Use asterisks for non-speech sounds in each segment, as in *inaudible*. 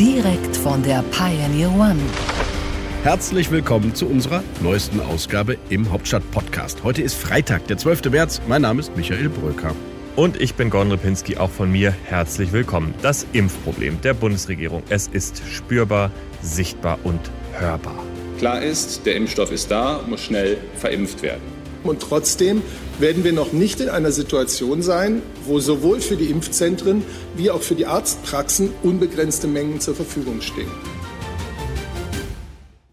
Direkt von der Pioneer One. Herzlich willkommen zu unserer neuesten Ausgabe im Hauptstadt-Podcast. Heute ist Freitag, der 12. März. Mein Name ist Michael Bröker. Und ich bin Gordon Ripinski, auch von mir herzlich willkommen. Das Impfproblem der Bundesregierung. Es ist spürbar, sichtbar und hörbar. Klar ist, der Impfstoff ist da, muss schnell verimpft werden. Und trotzdem werden wir noch nicht in einer Situation sein, wo sowohl für die Impfzentren wie auch für die Arztpraxen unbegrenzte Mengen zur Verfügung stehen.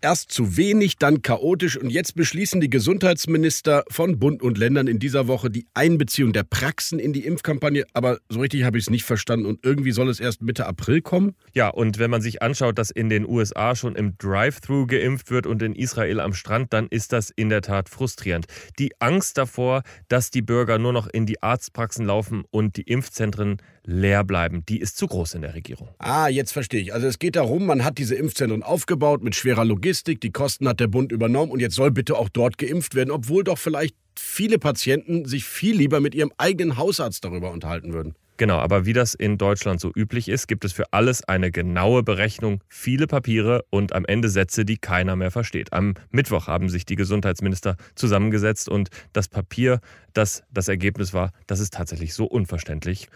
Erst zu wenig, dann chaotisch und jetzt beschließen die Gesundheitsminister von Bund und Ländern in dieser Woche die Einbeziehung der Praxen in die Impfkampagne. Aber so richtig habe ich es nicht verstanden und irgendwie soll es erst Mitte April kommen. Ja, und wenn man sich anschaut, dass in den USA schon im Drive-Thru geimpft wird und in Israel am Strand, dann ist das in der Tat frustrierend. Die Angst davor, dass die Bürger nur noch in die Arztpraxen laufen und die Impfzentren leer bleiben, die ist zu groß in der Regierung. Ah, jetzt verstehe ich. Also es geht darum, man hat diese Impfzentren aufgebaut mit schwerer Logistik, die Kosten hat der Bund übernommen und jetzt soll bitte auch dort geimpft werden, obwohl doch vielleicht viele Patienten sich viel lieber mit ihrem eigenen Hausarzt darüber unterhalten würden. Genau, aber wie das in Deutschland so üblich ist, gibt es für alles eine genaue Berechnung, viele Papiere und am Ende Sätze, die keiner mehr versteht. Am Mittwoch haben sich die Gesundheitsminister zusammengesetzt und das Papier, das das Ergebnis war, das ist tatsächlich so unverständlich.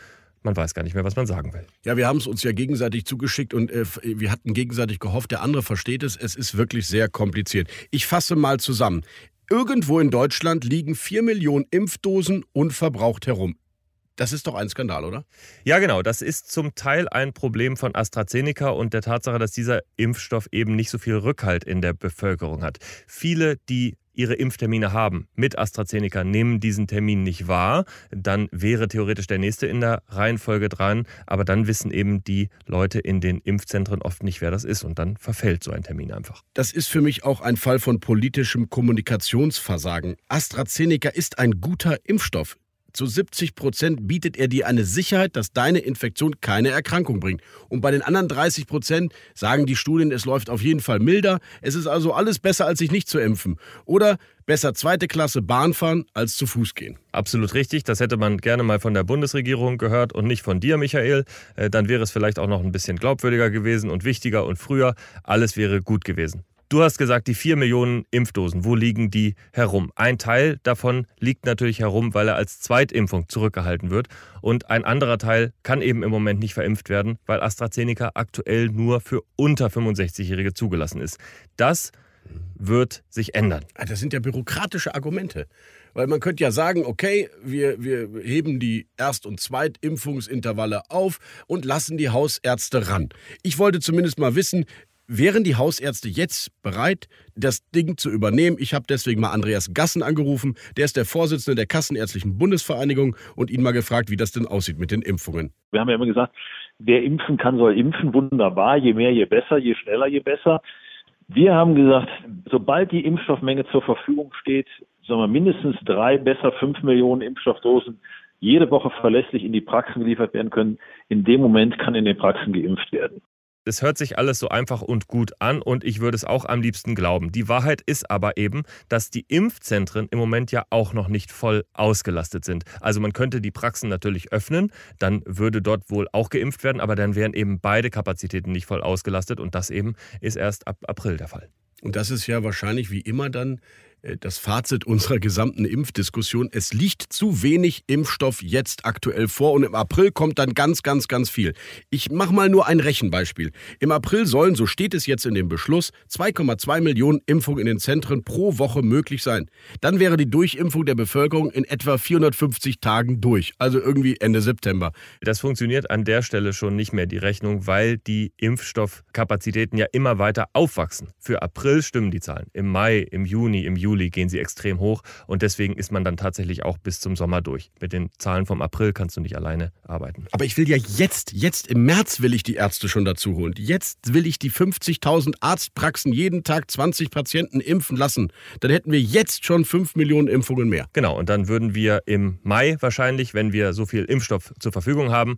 Man weiß gar nicht mehr, was man sagen will. Ja, wir haben es uns ja gegenseitig zugeschickt und äh, wir hatten gegenseitig gehofft, der andere versteht es. Es ist wirklich sehr kompliziert. Ich fasse mal zusammen. Irgendwo in Deutschland liegen 4 Millionen Impfdosen unverbraucht herum. Das ist doch ein Skandal, oder? Ja, genau. Das ist zum Teil ein Problem von AstraZeneca und der Tatsache, dass dieser Impfstoff eben nicht so viel Rückhalt in der Bevölkerung hat. Viele, die ihre Impftermine haben mit AstraZeneca, nehmen diesen Termin nicht wahr, dann wäre theoretisch der nächste in der Reihenfolge dran, aber dann wissen eben die Leute in den Impfzentren oft nicht, wer das ist und dann verfällt so ein Termin einfach. Das ist für mich auch ein Fall von politischem Kommunikationsversagen. AstraZeneca ist ein guter Impfstoff. Zu 70 Prozent bietet er dir eine Sicherheit, dass deine Infektion keine Erkrankung bringt. Und bei den anderen 30 Prozent sagen die Studien, es läuft auf jeden Fall milder. Es ist also alles besser, als sich nicht zu impfen. Oder besser zweite Klasse Bahn fahren, als zu Fuß gehen. Absolut richtig. Das hätte man gerne mal von der Bundesregierung gehört und nicht von dir, Michael. Äh, dann wäre es vielleicht auch noch ein bisschen glaubwürdiger gewesen und wichtiger und früher. Alles wäre gut gewesen. Du hast gesagt, die 4 Millionen Impfdosen, wo liegen die herum? Ein Teil davon liegt natürlich herum, weil er als Zweitimpfung zurückgehalten wird. Und ein anderer Teil kann eben im Moment nicht verimpft werden, weil AstraZeneca aktuell nur für unter 65-Jährige zugelassen ist. Das wird sich ändern. Ah, das sind ja bürokratische Argumente. Weil man könnte ja sagen, okay, wir, wir heben die Erst- und Zweitimpfungsintervalle auf und lassen die Hausärzte ran. Ich wollte zumindest mal wissen, Wären die Hausärzte jetzt bereit, das Ding zu übernehmen? Ich habe deswegen mal Andreas Gassen angerufen. Der ist der Vorsitzende der Kassenärztlichen Bundesvereinigung und ihn mal gefragt, wie das denn aussieht mit den Impfungen. Wir haben ja immer gesagt, wer impfen kann, soll impfen. Wunderbar. Je mehr, je besser. Je schneller, je besser. Wir haben gesagt, sobald die Impfstoffmenge zur Verfügung steht, sagen wir mindestens drei, besser fünf Millionen Impfstoffdosen jede Woche verlässlich in die Praxen geliefert werden können. In dem Moment kann in den Praxen geimpft werden. Es hört sich alles so einfach und gut an und ich würde es auch am liebsten glauben. Die Wahrheit ist aber eben, dass die Impfzentren im Moment ja auch noch nicht voll ausgelastet sind. Also man könnte die Praxen natürlich öffnen, dann würde dort wohl auch geimpft werden, aber dann wären eben beide Kapazitäten nicht voll ausgelastet und das eben ist erst ab April der Fall. Und das ist ja wahrscheinlich wie immer dann das Fazit unserer gesamten Impfdiskussion. Es liegt zu wenig Impfstoff jetzt aktuell vor und im April kommt dann ganz, ganz, ganz viel. Ich mache mal nur ein Rechenbeispiel. Im April sollen, so steht es jetzt in dem Beschluss, 2,2 Millionen Impfungen in den Zentren pro Woche möglich sein. Dann wäre die Durchimpfung der Bevölkerung in etwa 450 Tagen durch, also irgendwie Ende September. Das funktioniert an der Stelle schon nicht mehr, die Rechnung, weil die Impfstoffkapazitäten ja immer weiter aufwachsen. Für April stimmen die Zahlen. Im Mai, im Juni, im Juli Juli gehen sie extrem hoch und deswegen ist man dann tatsächlich auch bis zum Sommer durch. Mit den Zahlen vom April kannst du nicht alleine arbeiten. Aber ich will ja jetzt, jetzt im März will ich die Ärzte schon dazu holen. Jetzt will ich die 50.000 Arztpraxen jeden Tag 20 Patienten impfen lassen. Dann hätten wir jetzt schon 5 Millionen Impfungen mehr. Genau, und dann würden wir im Mai wahrscheinlich, wenn wir so viel Impfstoff zur Verfügung haben,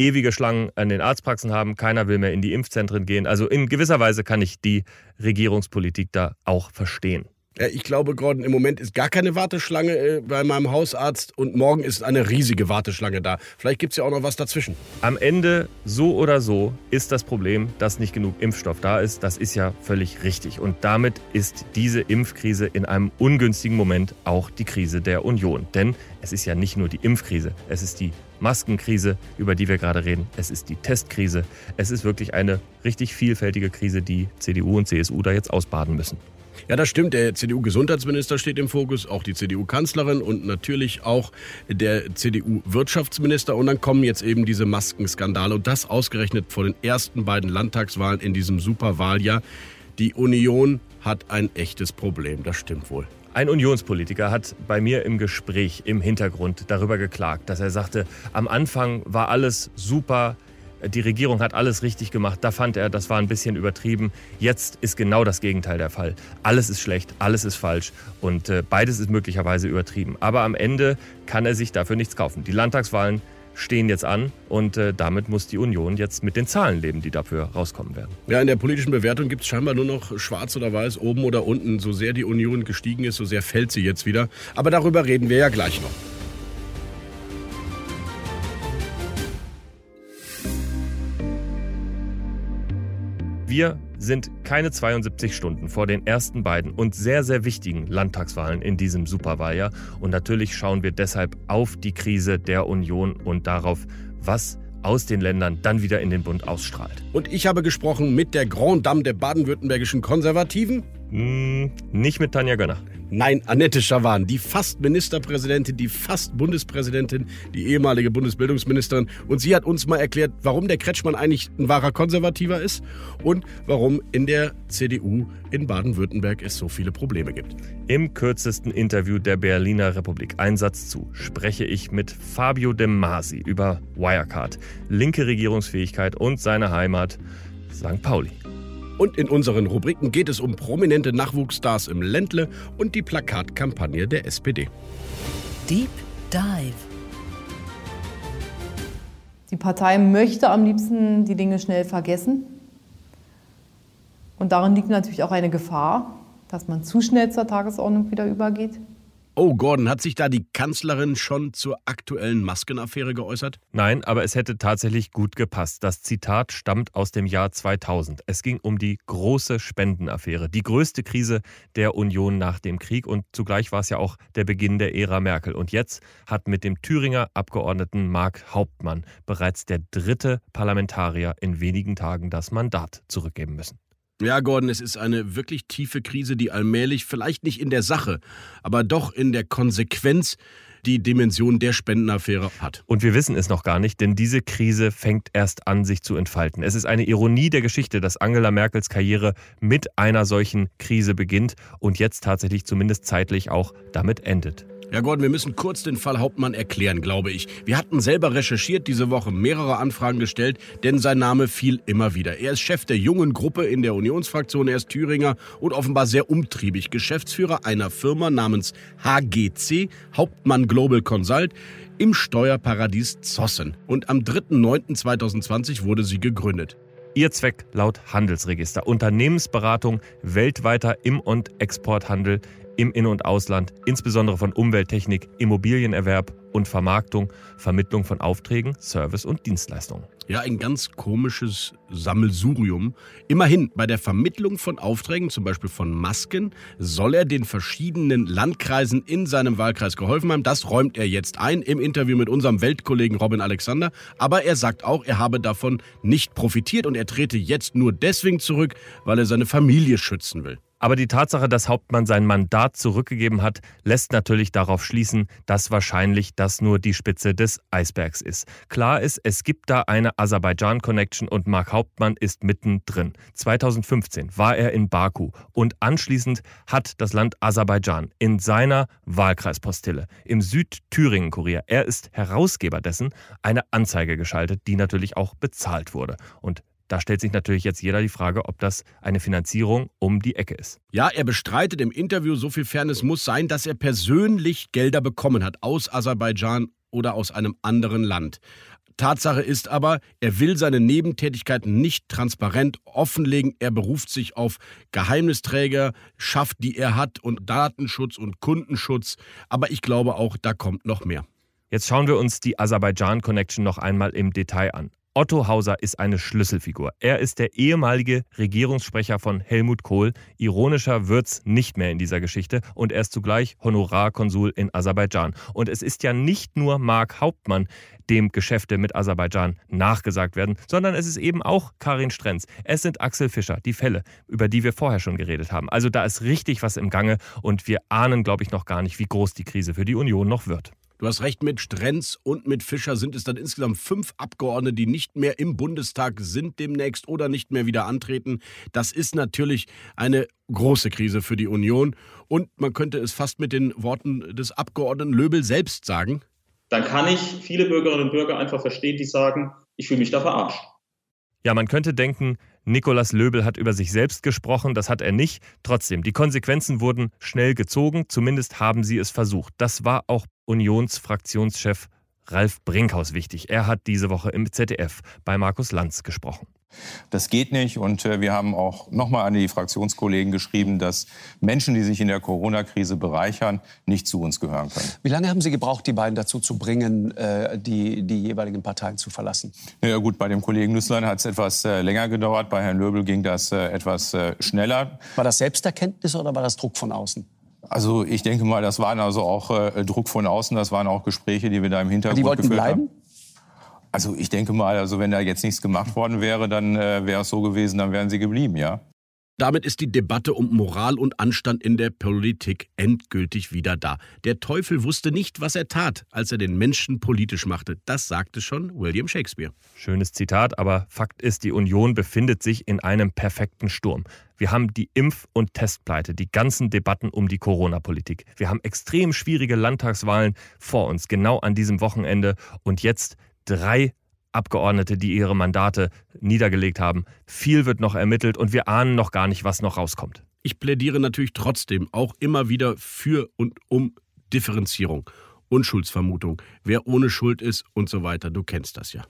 ewige Schlangen an den Arztpraxen haben. Keiner will mehr in die Impfzentren gehen. Also in gewisser Weise kann ich die Regierungspolitik da auch verstehen. Ich glaube, Gordon, im Moment ist gar keine Warteschlange äh, bei meinem Hausarzt und morgen ist eine riesige Warteschlange da. Vielleicht gibt es ja auch noch was dazwischen. Am Ende, so oder so, ist das Problem, dass nicht genug Impfstoff da ist. Das ist ja völlig richtig. Und damit ist diese Impfkrise in einem ungünstigen Moment auch die Krise der Union. Denn es ist ja nicht nur die Impfkrise, es ist die Maskenkrise, über die wir gerade reden. Es ist die Testkrise. Es ist wirklich eine richtig vielfältige Krise, die CDU und CSU da jetzt ausbaden müssen. Ja, das stimmt. Der CDU-Gesundheitsminister steht im Fokus, auch die CDU-Kanzlerin und natürlich auch der CDU-Wirtschaftsminister. Und dann kommen jetzt eben diese Maskenskandale und das ausgerechnet vor den ersten beiden Landtagswahlen in diesem Superwahljahr. Die Union hat ein echtes Problem, das stimmt wohl. Ein Unionspolitiker hat bei mir im Gespräch im Hintergrund darüber geklagt, dass er sagte, am Anfang war alles super, die Regierung hat alles richtig gemacht, da fand er, das war ein bisschen übertrieben. Jetzt ist genau das Gegenteil der Fall. Alles ist schlecht, alles ist falsch und äh, beides ist möglicherweise übertrieben. Aber am Ende kann er sich dafür nichts kaufen. Die Landtagswahlen stehen jetzt an und äh, damit muss die Union jetzt mit den Zahlen leben, die dafür rauskommen werden. Ja, in der politischen Bewertung gibt es scheinbar nur noch schwarz oder weiß, oben oder unten. So sehr die Union gestiegen ist, so sehr fällt sie jetzt wieder. Aber darüber reden wir ja gleich noch. Wir sind keine 72 Stunden vor den ersten beiden und sehr, sehr wichtigen Landtagswahlen in diesem Superwahljahr. Und natürlich schauen wir deshalb auf die Krise der Union und darauf, was aus den Ländern dann wieder in den Bund ausstrahlt. Und ich habe gesprochen mit der Grand Dame der baden-württembergischen Konservativen. Hm, nicht mit Tanja Gönner. Nein, Annette Schawan, die fast Ministerpräsidentin, die fast Bundespräsidentin, die ehemalige Bundesbildungsministerin. Und sie hat uns mal erklärt, warum der Kretschmann eigentlich ein wahrer Konservativer ist und warum in der CDU in Baden-Württemberg es so viele Probleme gibt. Im kürzesten Interview der Berliner Republik, Einsatz zu, spreche ich mit Fabio De Masi über Wirecard, linke Regierungsfähigkeit und seine Heimat St. Pauli. Und in unseren Rubriken geht es um prominente Nachwuchsstars im Ländle und die Plakatkampagne der SPD. Deep Dive. Die Partei möchte am liebsten die Dinge schnell vergessen. Und darin liegt natürlich auch eine Gefahr, dass man zu schnell zur Tagesordnung wieder übergeht. Oh, Gordon, hat sich da die Kanzlerin schon zur aktuellen Maskenaffäre geäußert? Nein, aber es hätte tatsächlich gut gepasst. Das Zitat stammt aus dem Jahr 2000. Es ging um die große Spendenaffäre, die größte Krise der Union nach dem Krieg und zugleich war es ja auch der Beginn der Ära Merkel. Und jetzt hat mit dem Thüringer Abgeordneten Marc Hauptmann bereits der dritte Parlamentarier in wenigen Tagen das Mandat zurückgeben müssen. Ja, Gordon, es ist eine wirklich tiefe Krise, die allmählich, vielleicht nicht in der Sache, aber doch in der Konsequenz die Dimension der Spendenaffäre hat. Und wir wissen es noch gar nicht, denn diese Krise fängt erst an, sich zu entfalten. Es ist eine Ironie der Geschichte, dass Angela Merkels Karriere mit einer solchen Krise beginnt und jetzt tatsächlich zumindest zeitlich auch damit endet. Ja, Gordon, wir müssen kurz den Fall Hauptmann erklären, glaube ich. Wir hatten selber recherchiert diese Woche, mehrere Anfragen gestellt, denn sein Name fiel immer wieder. Er ist Chef der jungen Gruppe in der Unionsfraktion, er ist Thüringer und offenbar sehr umtriebig. Geschäftsführer einer Firma namens HGC, Hauptmann Global Consult, im Steuerparadies Zossen. Und am 3.9.2020 wurde sie gegründet. Ihr Zweck laut Handelsregister. Unternehmensberatung weltweiter Im- und Exporthandel im In- und Ausland, insbesondere von Umwelttechnik, Immobilienerwerb und Vermarktung, Vermittlung von Aufträgen, Service und Dienstleistungen. Ja, ein ganz komisches Sammelsurium. Immerhin, bei der Vermittlung von Aufträgen, zum Beispiel von Masken, soll er den verschiedenen Landkreisen in seinem Wahlkreis geholfen haben. Das räumt er jetzt ein im Interview mit unserem Weltkollegen Robin Alexander. Aber er sagt auch, er habe davon nicht profitiert und er trete jetzt nur deswegen zurück, weil er seine Familie schützen will. Aber die Tatsache, dass Hauptmann sein Mandat zurückgegeben hat, lässt natürlich darauf schließen, dass wahrscheinlich das nur die Spitze des Eisbergs ist. Klar ist, es gibt da eine Aserbaidschan-Connection und Mark Hauptmann ist mittendrin. 2015 war er in Baku und anschließend hat das Land Aserbaidschan in seiner Wahlkreispostille im Südthüringen-Kurier, er ist Herausgeber dessen, eine Anzeige geschaltet, die natürlich auch bezahlt wurde. Und da stellt sich natürlich jetzt jeder die Frage, ob das eine Finanzierung um die Ecke ist. Ja, er bestreitet im Interview, so viel Fairness muss sein, dass er persönlich Gelder bekommen hat aus Aserbaidschan oder aus einem anderen Land. Tatsache ist aber, er will seine Nebentätigkeiten nicht transparent offenlegen. Er beruft sich auf Geheimnisträger, schafft, die er hat und Datenschutz und Kundenschutz. Aber ich glaube auch, da kommt noch mehr. Jetzt schauen wir uns die Aserbaidschan-Connection noch einmal im Detail an. Otto Hauser ist eine Schlüsselfigur. Er ist der ehemalige Regierungssprecher von Helmut Kohl. Ironischer wird's nicht mehr in dieser Geschichte. Und er ist zugleich Honorarkonsul in Aserbaidschan. Und es ist ja nicht nur Mark Hauptmann, dem Geschäfte mit Aserbaidschan nachgesagt werden, sondern es ist eben auch Karin Strenz. Es sind Axel Fischer, die Fälle, über die wir vorher schon geredet haben. Also da ist richtig was im Gange und wir ahnen, glaube ich, noch gar nicht, wie groß die Krise für die Union noch wird. Du hast recht, mit Strenz und mit Fischer sind es dann insgesamt fünf Abgeordnete, die nicht mehr im Bundestag sind demnächst oder nicht mehr wieder antreten. Das ist natürlich eine große Krise für die Union. Und man könnte es fast mit den Worten des Abgeordneten Löbel selbst sagen. Dann kann ich viele Bürgerinnen und Bürger einfach verstehen, die sagen, ich fühle mich da verarscht. Ja, man könnte denken, Nikolaus Löbel hat über sich selbst gesprochen, das hat er nicht. Trotzdem, die Konsequenzen wurden schnell gezogen, zumindest haben sie es versucht. Das war auch Unionsfraktionschef Ralf Brinkhaus wichtig. Er hat diese Woche im ZDF bei Markus Lanz gesprochen. Das geht nicht. Und äh, wir haben auch nochmal an die Fraktionskollegen geschrieben, dass Menschen, die sich in der Corona-Krise bereichern, nicht zu uns gehören können. Wie lange haben Sie gebraucht, die beiden dazu zu bringen, äh, die, die jeweiligen Parteien zu verlassen? Ja gut, bei dem Kollegen Nüsslein hat es etwas äh, länger gedauert. Bei Herrn Löbel ging das etwas schneller. War das Selbsterkenntnis oder war das Druck von außen? Also ich denke mal, das waren also auch Druck von außen, das waren auch Gespräche, die wir da im Hintergrund die wollten geführt bleiben? haben. Also ich denke mal, also wenn da jetzt nichts gemacht worden wäre, dann äh, wäre es so gewesen, dann wären sie geblieben, ja. Damit ist die Debatte um Moral und Anstand in der Politik endgültig wieder da. Der Teufel wusste nicht, was er tat, als er den Menschen politisch machte. Das sagte schon William Shakespeare. Schönes Zitat, aber Fakt ist, die Union befindet sich in einem perfekten Sturm. Wir haben die Impf- und Testpleite, die ganzen Debatten um die Corona-Politik. Wir haben extrem schwierige Landtagswahlen vor uns, genau an diesem Wochenende. Und jetzt drei Abgeordnete, die ihre Mandate niedergelegt haben. Viel wird noch ermittelt und wir ahnen noch gar nicht, was noch rauskommt. Ich plädiere natürlich trotzdem auch immer wieder für und um Differenzierung, Unschuldsvermutung, wer ohne Schuld ist und so weiter. Du kennst das ja.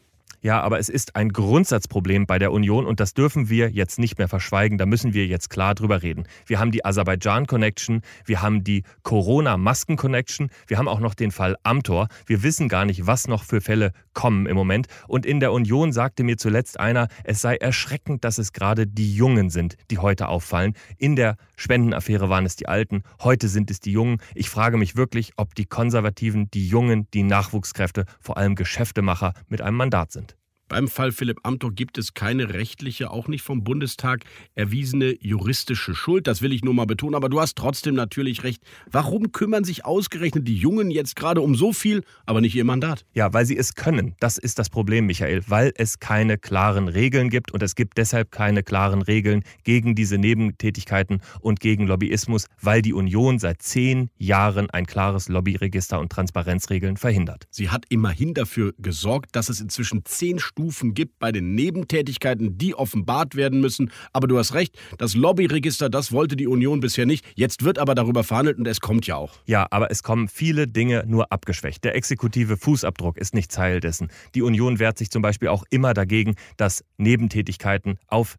Ja, aber es ist ein Grundsatzproblem bei der Union und das dürfen wir jetzt nicht mehr verschweigen. Da müssen wir jetzt klar drüber reden. Wir haben die Aserbaidschan-Connection, wir haben die Corona-Masken-Connection, wir haben auch noch den Fall Amtor. Wir wissen gar nicht, was noch für Fälle kommen im Moment. Und in der Union sagte mir zuletzt einer, es sei erschreckend, dass es gerade die Jungen sind, die heute auffallen. In der Spendenaffäre waren es die Alten, heute sind es die Jungen. Ich frage mich wirklich, ob die Konservativen, die Jungen, die Nachwuchskräfte, vor allem Geschäftemacher mit einem Mandat sind. Beim Fall Philipp Amthor gibt es keine rechtliche, auch nicht vom Bundestag erwiesene juristische Schuld. Das will ich nur mal betonen. Aber du hast trotzdem natürlich recht. Warum kümmern sich ausgerechnet die Jungen jetzt gerade um so viel, aber nicht ihr Mandat? Ja, weil sie es können. Das ist das Problem, Michael. Weil es keine klaren Regeln gibt und es gibt deshalb keine klaren Regeln gegen diese Nebentätigkeiten und gegen Lobbyismus, weil die Union seit zehn Jahren ein klares Lobbyregister und Transparenzregeln verhindert. Sie hat immerhin dafür gesorgt, dass es inzwischen zehn Stunden Stufen gibt bei den Nebentätigkeiten, die offenbart werden müssen. Aber du hast recht, das Lobbyregister, das wollte die Union bisher nicht. Jetzt wird aber darüber verhandelt und es kommt ja auch. Ja, aber es kommen viele Dinge nur abgeschwächt. Der exekutive Fußabdruck ist nicht Teil dessen. Die Union wehrt sich zum Beispiel auch immer dagegen, dass Nebentätigkeiten auf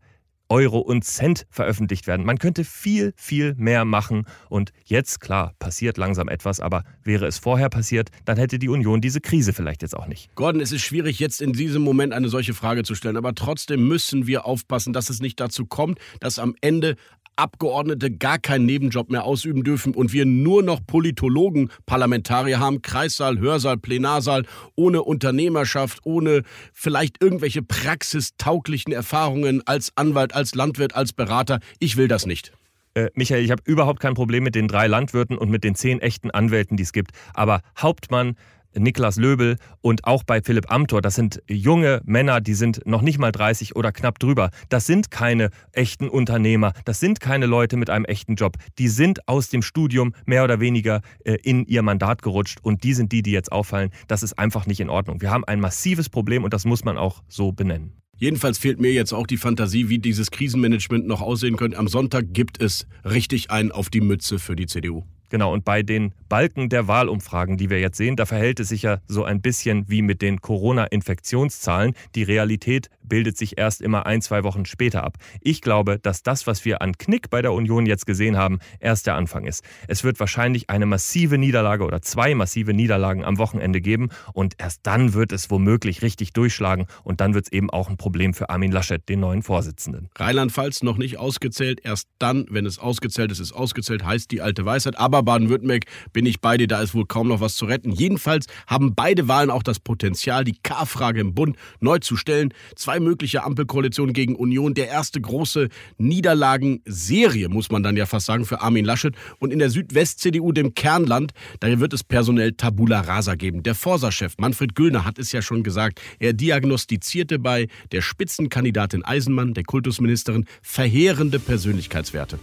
Euro und Cent veröffentlicht werden. Man könnte viel, viel mehr machen. Und jetzt, klar, passiert langsam etwas, aber wäre es vorher passiert, dann hätte die Union diese Krise vielleicht jetzt auch nicht. Gordon, es ist schwierig, jetzt in diesem Moment eine solche Frage zu stellen, aber trotzdem müssen wir aufpassen, dass es nicht dazu kommt, dass am Ende Abgeordnete gar keinen Nebenjob mehr ausüben dürfen und wir nur noch Politologen, Parlamentarier haben, Kreissaal, Hörsaal, Plenarsaal, ohne Unternehmerschaft, ohne vielleicht irgendwelche praxistauglichen Erfahrungen als Anwalt, als Landwirt, als Berater. Ich will das nicht. Äh, Michael, ich habe überhaupt kein Problem mit den drei Landwirten und mit den zehn echten Anwälten, die es gibt. Aber Hauptmann, Niklas Löbel und auch bei Philipp Amthor, das sind junge Männer, die sind noch nicht mal 30 oder knapp drüber. Das sind keine echten Unternehmer, das sind keine Leute mit einem echten Job. Die sind aus dem Studium mehr oder weniger äh, in ihr Mandat gerutscht und die sind die, die jetzt auffallen. Das ist einfach nicht in Ordnung. Wir haben ein massives Problem und das muss man auch so benennen. Jedenfalls fehlt mir jetzt auch die Fantasie, wie dieses Krisenmanagement noch aussehen könnte. Am Sonntag gibt es richtig einen auf die Mütze für die CDU. Genau, und bei den Balken der Wahlumfragen, die wir jetzt sehen, da verhält es sich ja so ein bisschen wie mit den Corona-Infektionszahlen. Die Realität bildet sich erst immer ein, zwei Wochen später ab. Ich glaube, dass das, was wir an Knick bei der Union jetzt gesehen haben, erst der Anfang ist. Es wird wahrscheinlich eine massive Niederlage oder zwei massive Niederlagen am Wochenende geben und erst dann wird es womöglich richtig durchschlagen und dann wird es eben auch ein Problem für Armin Laschet, den neuen Vorsitzenden. Rheinland-Pfalz noch nicht ausgezählt. Erst dann, wenn es ausgezählt ist, ist ausgezählt, heißt die alte Weisheit. Aber Baden-Württemberg bin ich bei dir, da ist wohl kaum noch was zu retten. Jedenfalls haben beide Wahlen auch das Potenzial, die K-Frage im Bund neu zu stellen. Zwei mögliche Ampelkoalitionen gegen Union. Der erste große Niederlagenserie, muss man dann ja fast sagen, für Armin Laschet. Und in der Südwest-CDU, dem Kernland, da wird es personell Tabula Rasa geben. Der Forsa-Chef Manfred Güllner hat es ja schon gesagt. Er diagnostizierte bei der Spitzenkandidatin Eisenmann, der Kultusministerin, verheerende Persönlichkeitswerte.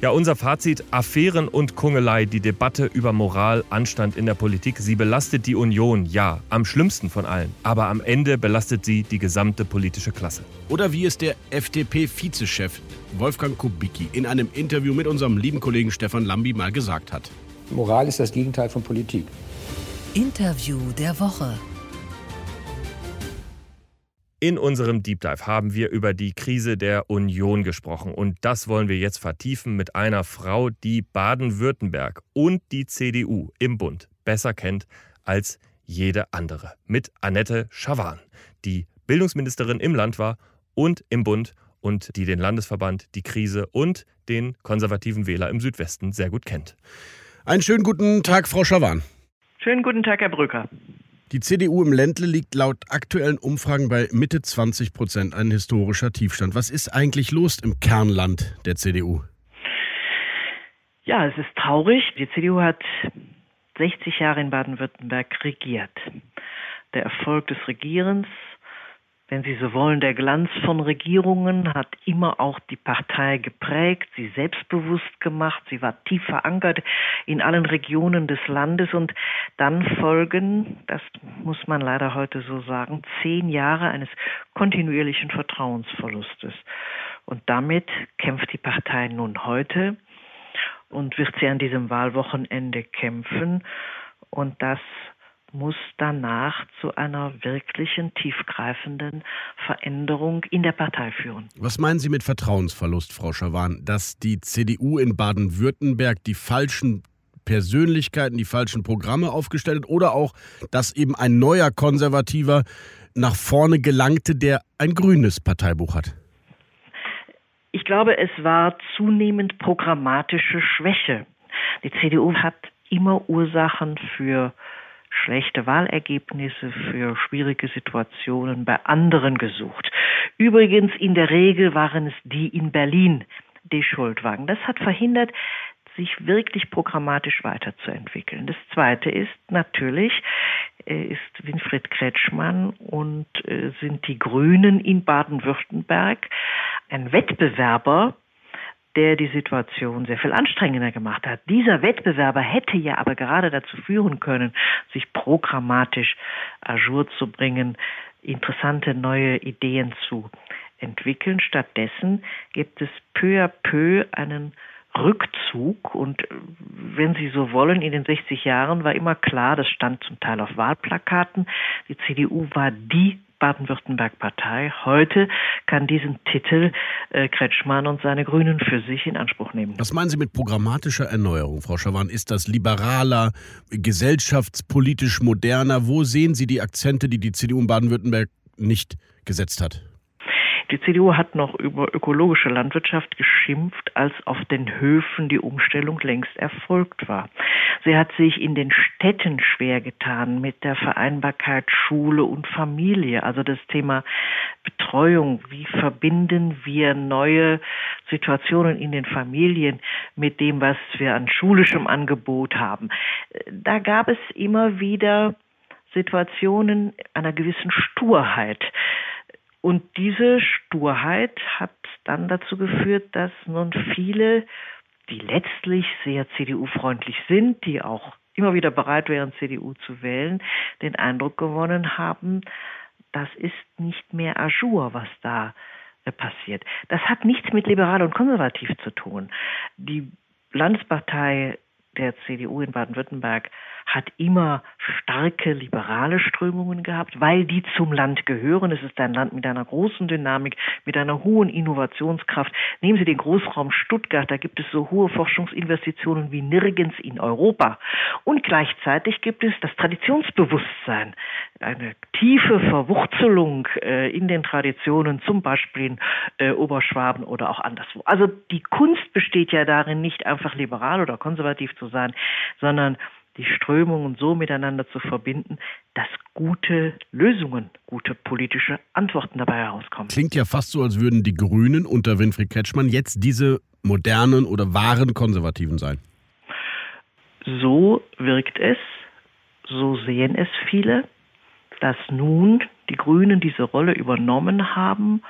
Ja, unser Fazit: Affären und Kungelei, die Debatte über Moral, Anstand in der Politik, sie belastet die Union, ja, am schlimmsten von allen. Aber am Ende belastet sie die gesamte politische Klasse. Oder wie es der FDP-Vizechef Wolfgang Kubicki in einem Interview mit unserem lieben Kollegen Stefan Lambi mal gesagt hat. Moral ist das Gegenteil von Politik. Interview der Woche. In unserem Deep Dive haben wir über die Krise der Union gesprochen und das wollen wir jetzt vertiefen mit einer Frau, die Baden-Württemberg und die CDU im Bund besser kennt als jede andere. Mit Annette Schawan, die Bildungsministerin im Land war und im Bund und die den Landesverband, die Krise und den konservativen Wähler im Südwesten sehr gut kennt. Einen schönen guten Tag, Frau Schawan. Schönen guten Tag, Herr Brücker. Die CDU im Ländle liegt laut aktuellen Umfragen bei Mitte 20 Prozent, ein historischer Tiefstand. Was ist eigentlich los im Kernland der CDU? Ja, es ist traurig. Die CDU hat 60 Jahre in Baden-Württemberg regiert. Der Erfolg des Regierens wenn Sie so wollen, der Glanz von Regierungen hat immer auch die Partei geprägt, sie selbstbewusst gemacht, sie war tief verankert in allen Regionen des Landes und dann folgen, das muss man leider heute so sagen, zehn Jahre eines kontinuierlichen Vertrauensverlustes. Und damit kämpft die Partei nun heute und wird sie an diesem Wahlwochenende kämpfen und das muss danach zu einer wirklichen tiefgreifenden Veränderung in der Partei führen. Was meinen Sie mit Vertrauensverlust, Frau Schawan? Dass die CDU in Baden-Württemberg die falschen Persönlichkeiten, die falschen Programme aufgestellt hat oder auch, dass eben ein neuer Konservativer nach vorne gelangte, der ein grünes Parteibuch hat? Ich glaube, es war zunehmend programmatische Schwäche. Die CDU hat immer Ursachen für schlechte Wahlergebnisse, für schwierige Situationen bei anderen gesucht. Übrigens, in der Regel waren es die in Berlin, die schuld waren. Das hat verhindert, sich wirklich programmatisch weiterzuentwickeln. Das Zweite ist natürlich, ist Winfried Kretschmann und äh, sind die Grünen in Baden-Württemberg ein Wettbewerber der die Situation sehr viel anstrengender gemacht hat. Dieser Wettbewerber hätte ja aber gerade dazu führen können, sich programmatisch ajour zu bringen, interessante neue Ideen zu entwickeln. Stattdessen gibt es peu à peu einen Rückzug und wenn Sie so wollen, in den 60 Jahren war immer klar, das stand zum Teil auf Wahlplakaten, die CDU war die Baden-Württemberg-Partei heute kann diesen Titel äh, Kretschmann und seine Grünen für sich in Anspruch nehmen. Was meinen Sie mit programmatischer Erneuerung, Frau Schawan? Ist das liberaler, gesellschaftspolitisch moderner? Wo sehen Sie die Akzente, die die CDU in Baden-Württemberg nicht gesetzt hat? Die CDU hat noch über ökologische Landwirtschaft geschimpft, als auf den Höfen die Umstellung längst erfolgt war. Sie hat sich in den Städten schwer getan mit der Vereinbarkeit Schule und Familie, also das Thema Betreuung. Wie verbinden wir neue Situationen in den Familien mit dem, was wir an schulischem Angebot haben? Da gab es immer wieder Situationen einer gewissen Sturheit. Und diese Sturheit hat dann dazu geführt, dass nun viele, die letztlich sehr CDU-freundlich sind, die auch immer wieder bereit wären, CDU zu wählen, den Eindruck gewonnen haben, das ist nicht mehr à was da äh, passiert. Das hat nichts mit liberal und konservativ zu tun. Die Landespartei der CDU in Baden-Württemberg hat immer starke liberale Strömungen gehabt, weil die zum Land gehören. Es ist ein Land mit einer großen Dynamik, mit einer hohen Innovationskraft. Nehmen Sie den Großraum Stuttgart, da gibt es so hohe Forschungsinvestitionen wie nirgends in Europa. Und gleichzeitig gibt es das Traditionsbewusstsein, eine tiefe Verwurzelung äh, in den Traditionen, zum Beispiel in äh, Oberschwaben oder auch anderswo. Also die Kunst besteht ja darin, nicht einfach liberal oder konservativ zu sein, sondern die Strömungen so miteinander zu verbinden, dass gute Lösungen, gute politische Antworten dabei herauskommen. Klingt ja fast so, als würden die Grünen unter Winfried Kretschmann jetzt diese modernen oder wahren Konservativen sein. So wirkt es, so sehen es viele, dass nun die Grünen diese Rolle übernommen haben,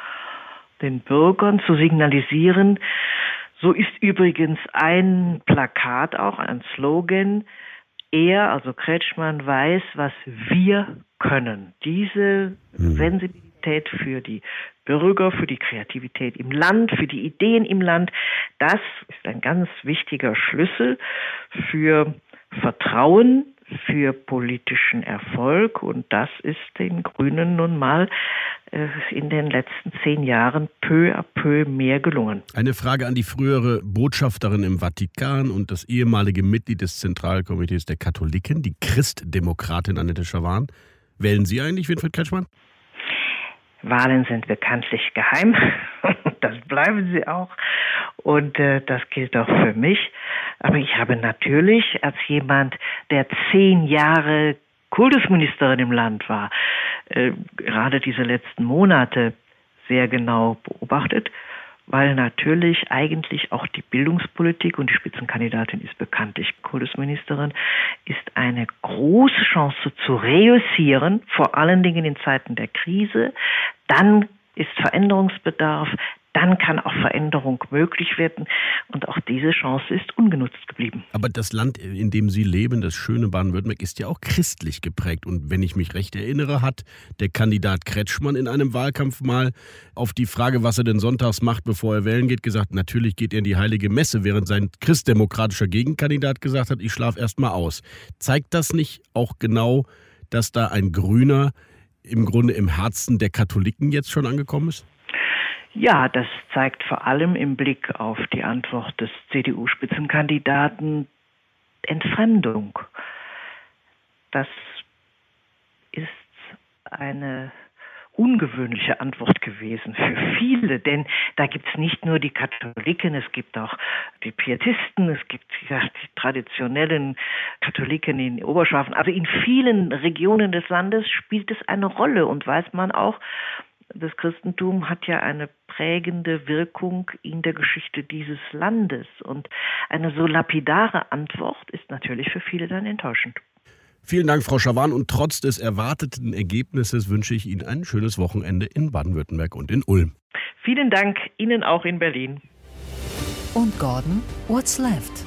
den Bürgern zu signalisieren, so ist übrigens ein Plakat auch, ein Slogan, er, also Kretschmann, weiß, was wir können. Diese mhm. Sensibilität für die Bürger, für die Kreativität im Land, für die Ideen im Land, das ist ein ganz wichtiger Schlüssel für Vertrauen für politischen Erfolg und das ist den Grünen nun mal äh, in den letzten zehn Jahren peu à peu mehr gelungen. Eine Frage an die frühere Botschafterin im Vatikan und das ehemalige Mitglied des Zentralkomitees der Katholiken, die Christdemokratin Annette Schawan. Wählen Sie eigentlich Winfried Kretschmann? Wahlen sind bekanntlich geheim. *laughs* Das bleiben sie auch. Und äh, das gilt auch für mich. Aber ich habe natürlich als jemand, der zehn Jahre Kultusministerin im Land war, äh, gerade diese letzten Monate sehr genau beobachtet, weil natürlich eigentlich auch die Bildungspolitik und die Spitzenkandidatin ist bekanntlich Kultusministerin, ist eine große Chance zu reüssieren, vor allen Dingen in Zeiten der Krise. Dann ist Veränderungsbedarf, dann kann auch Veränderung möglich werden. Und auch diese Chance ist ungenutzt geblieben. Aber das Land, in dem Sie leben, das schöne Baden-Württemberg, ist ja auch christlich geprägt. Und wenn ich mich recht erinnere, hat der Kandidat Kretschmann in einem Wahlkampf mal auf die Frage, was er denn sonntags macht, bevor er wählen geht, gesagt, natürlich geht er in die heilige Messe, während sein christdemokratischer Gegenkandidat gesagt hat, ich schlafe erst mal aus. Zeigt das nicht auch genau, dass da ein Grüner im Grunde im Herzen der Katholiken jetzt schon angekommen ist? Ja, das zeigt vor allem im Blick auf die Antwort des CDU-Spitzenkandidaten Entfremdung. Das ist eine ungewöhnliche Antwort gewesen für viele, denn da gibt es nicht nur die Katholiken, es gibt auch die Pietisten, es gibt ja, die traditionellen Katholiken in Oberschwaben. Also in vielen Regionen des Landes spielt es eine Rolle und weiß man auch, das Christentum hat ja eine prägende Wirkung in der Geschichte dieses Landes. Und eine so lapidare Antwort ist natürlich für viele dann enttäuschend. Vielen Dank, Frau Schawan. Und trotz des erwarteten Ergebnisses wünsche ich Ihnen ein schönes Wochenende in Baden-Württemberg und in Ulm. Vielen Dank Ihnen auch in Berlin. Und Gordon, what's left?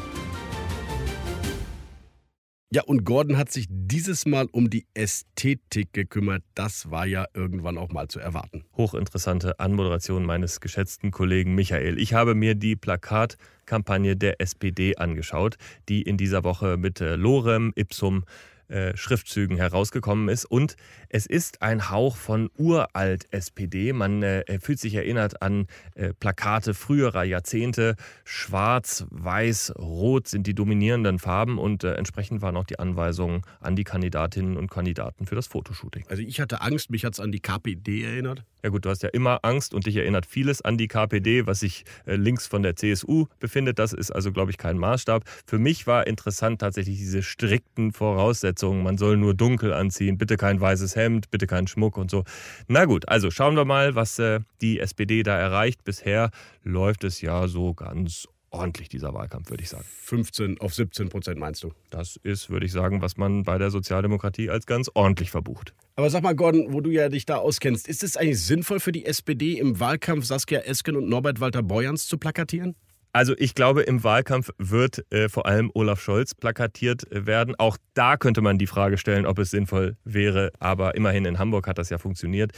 Ja, und Gordon hat sich dieses Mal um die Ästhetik gekümmert. Das war ja irgendwann auch mal zu erwarten. Hochinteressante Anmoderation meines geschätzten Kollegen Michael. Ich habe mir die Plakatkampagne der SPD angeschaut, die in dieser Woche mit äh, Lorem Ipsum äh, Schriftzügen herausgekommen ist. Und es ist ein Hauch von uralt SPD. Man äh, fühlt sich erinnert an äh, Plakate früherer Jahrzehnte. Schwarz, Weiß, Rot sind die dominierenden Farben und äh, entsprechend waren auch die Anweisungen an die Kandidatinnen und Kandidaten für das Fotoshooting. Also ich hatte Angst, mich hat es an die KPD erinnert. Ja gut, du hast ja immer Angst und dich erinnert vieles an die KPD, was sich äh, links von der CSU befindet. Das ist also, glaube ich, kein Maßstab. Für mich war interessant tatsächlich diese strikten Voraussetzungen. Man soll nur dunkel anziehen, bitte kein weißes Hemd, bitte keinen Schmuck und so. Na gut, also schauen wir mal, was äh, die SPD da erreicht. Bisher läuft es ja so ganz ordentlich, dieser Wahlkampf, würde ich sagen. 15 auf 17 Prozent meinst du? Das ist, würde ich sagen, was man bei der Sozialdemokratie als ganz ordentlich verbucht. Aber sag mal, Gordon, wo du ja dich da auskennst, ist es eigentlich sinnvoll für die SPD im Wahlkampf Saskia Esken und Norbert Walter Borjans zu plakatieren? Also ich glaube, im Wahlkampf wird äh, vor allem Olaf Scholz plakatiert werden. Auch da könnte man die Frage stellen, ob es sinnvoll wäre. Aber immerhin in Hamburg hat das ja funktioniert.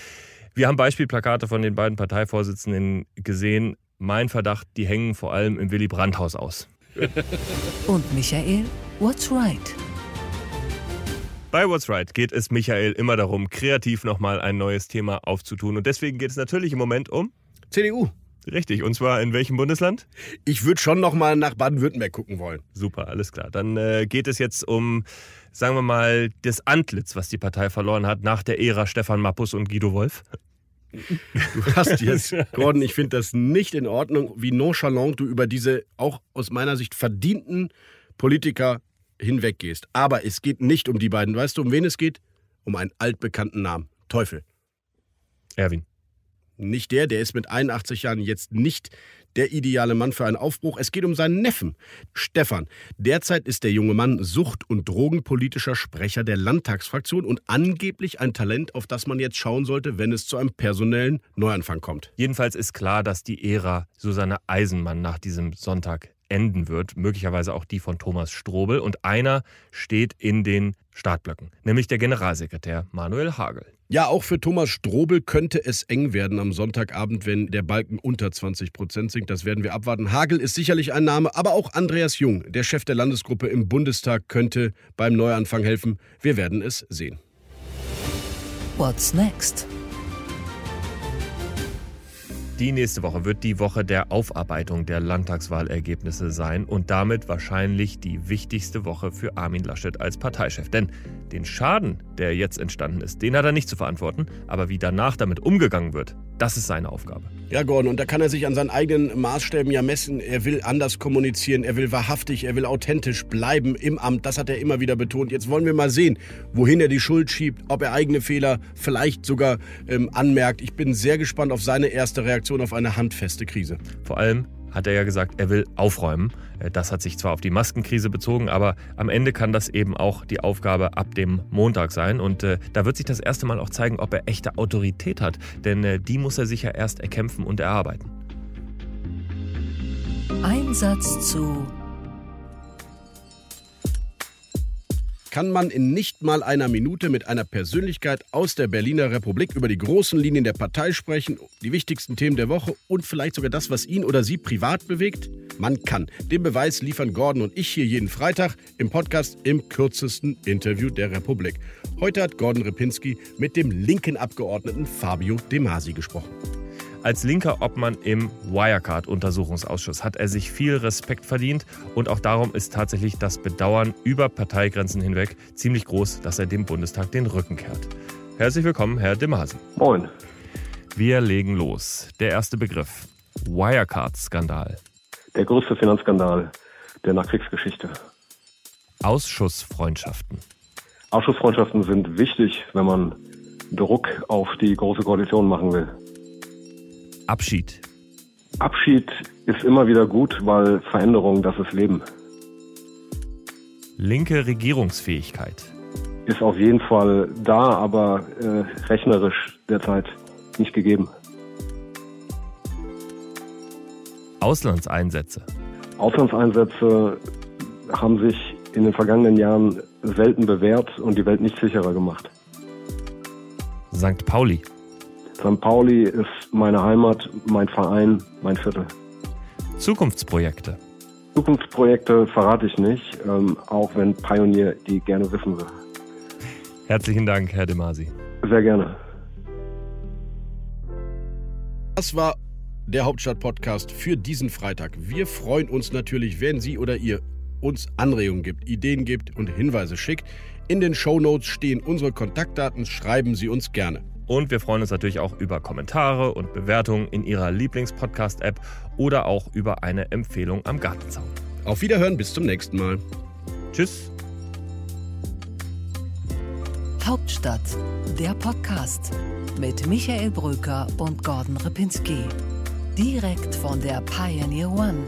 Wir haben Beispielplakate von den beiden Parteivorsitzenden gesehen. Mein Verdacht, die hängen vor allem im Willy Brandt-Haus aus. *laughs* Und Michael, what's right? Bei What's Right geht es Michael immer darum, kreativ nochmal ein neues Thema aufzutun. Und deswegen geht es natürlich im Moment um CDU. Richtig. Und zwar in welchem Bundesland? Ich würde schon nochmal nach Baden-Württemberg gucken wollen. Super, alles klar. Dann äh, geht es jetzt um, sagen wir mal, das Antlitz, was die Partei verloren hat nach der Ära Stefan Mappus und Guido Wolf. Du hast jetzt, Gordon, ich finde das nicht in Ordnung, wie nonchalant du über diese auch aus meiner Sicht verdienten Politiker hinweggehst. Aber es geht nicht um die beiden. Weißt du, um wen es geht? Um einen altbekannten Namen. Teufel. Erwin. Nicht der, der ist mit 81 Jahren jetzt nicht der ideale Mann für einen Aufbruch. Es geht um seinen Neffen, Stefan. Derzeit ist der junge Mann sucht- und drogenpolitischer Sprecher der Landtagsfraktion und angeblich ein Talent, auf das man jetzt schauen sollte, wenn es zu einem personellen Neuanfang kommt. Jedenfalls ist klar, dass die Ära Susanne Eisenmann nach diesem Sonntag enden wird, möglicherweise auch die von Thomas Strobel. Und einer steht in den Startblöcken, nämlich der Generalsekretär Manuel Hagel. Ja, auch für Thomas Strobel könnte es eng werden am Sonntagabend, wenn der Balken unter 20 Prozent sinkt. Das werden wir abwarten. Hagel ist sicherlich ein Name, aber auch Andreas Jung, der Chef der Landesgruppe im Bundestag, könnte beim Neuanfang helfen. Wir werden es sehen. What's next? Die nächste Woche wird die Woche der Aufarbeitung der Landtagswahlergebnisse sein und damit wahrscheinlich die wichtigste Woche für Armin Laschet als Parteichef. Denn den Schaden, der jetzt entstanden ist, den hat er nicht zu verantworten, aber wie danach damit umgegangen wird, das ist seine Aufgabe. Ja, Gordon, und da kann er sich an seinen eigenen Maßstäben ja messen. Er will anders kommunizieren, er will wahrhaftig, er will authentisch bleiben im Amt. Das hat er immer wieder betont. Jetzt wollen wir mal sehen, wohin er die Schuld schiebt, ob er eigene Fehler vielleicht sogar ähm, anmerkt. Ich bin sehr gespannt auf seine erste Reaktion auf eine handfeste Krise. Vor allem hat er ja gesagt, er will aufräumen. Äh, das hat sich zwar auf die Maskenkrise bezogen, aber am Ende kann das eben auch die Aufgabe ab dem Montag sein. Und äh, da wird sich das erste Mal auch zeigen, ob er echte Autorität hat. Denn äh, die muss er sich ja erst erkämpfen und erarbeiten. Einsatz zu kann man in nicht mal einer Minute mit einer Persönlichkeit aus der Berliner Republik über die großen Linien der Partei sprechen, die wichtigsten Themen der Woche und vielleicht sogar das, was ihn oder sie privat bewegt? Man kann. Den Beweis liefern Gordon und ich hier jeden Freitag im Podcast im kürzesten Interview der Republik. Heute hat Gordon Repinski mit dem linken Abgeordneten Fabio De Masi gesprochen. Als linker Obmann im Wirecard-Untersuchungsausschuss hat er sich viel Respekt verdient und auch darum ist tatsächlich das Bedauern über Parteigrenzen hinweg ziemlich groß, dass er dem Bundestag den Rücken kehrt. Herzlich willkommen, Herr Demasi. Moin. Wir legen los. Der erste Begriff. Wirecard-Skandal. Der größte Finanzskandal der Nachkriegsgeschichte. Ausschussfreundschaften. Ausschussfreundschaften sind wichtig, wenn man Druck auf die Große Koalition machen will. Abschied. Abschied ist immer wieder gut, weil Veränderung, das ist Leben. Linke Regierungsfähigkeit. Ist auf jeden Fall da, aber äh, rechnerisch derzeit nicht gegeben. Auslandseinsätze. Auslandseinsätze haben sich in den vergangenen Jahren selten bewährt und die Welt nicht sicherer gemacht. St. Pauli. St. Pauli ist meine Heimat, mein Verein, mein Viertel. Zukunftsprojekte. Zukunftsprojekte verrate ich nicht, ähm, auch wenn Pionier die gerne wissen will. Herzlichen Dank, Herr De Masi. Sehr gerne. Das war der Hauptstadt-Podcast für diesen Freitag. Wir freuen uns natürlich, wenn Sie oder ihr uns Anregungen gibt, Ideen gibt und Hinweise schickt. In den Show Notes stehen unsere Kontaktdaten. Schreiben Sie uns gerne. Und wir freuen uns natürlich auch über Kommentare und Bewertungen in Ihrer Lieblingspodcast-App oder auch über eine Empfehlung am Gartenzaun. Auf Wiederhören, bis zum nächsten Mal. Tschüss. Hauptstadt, der Podcast mit Michael Bröker und Gordon Ripinski. Direkt von der Pioneer One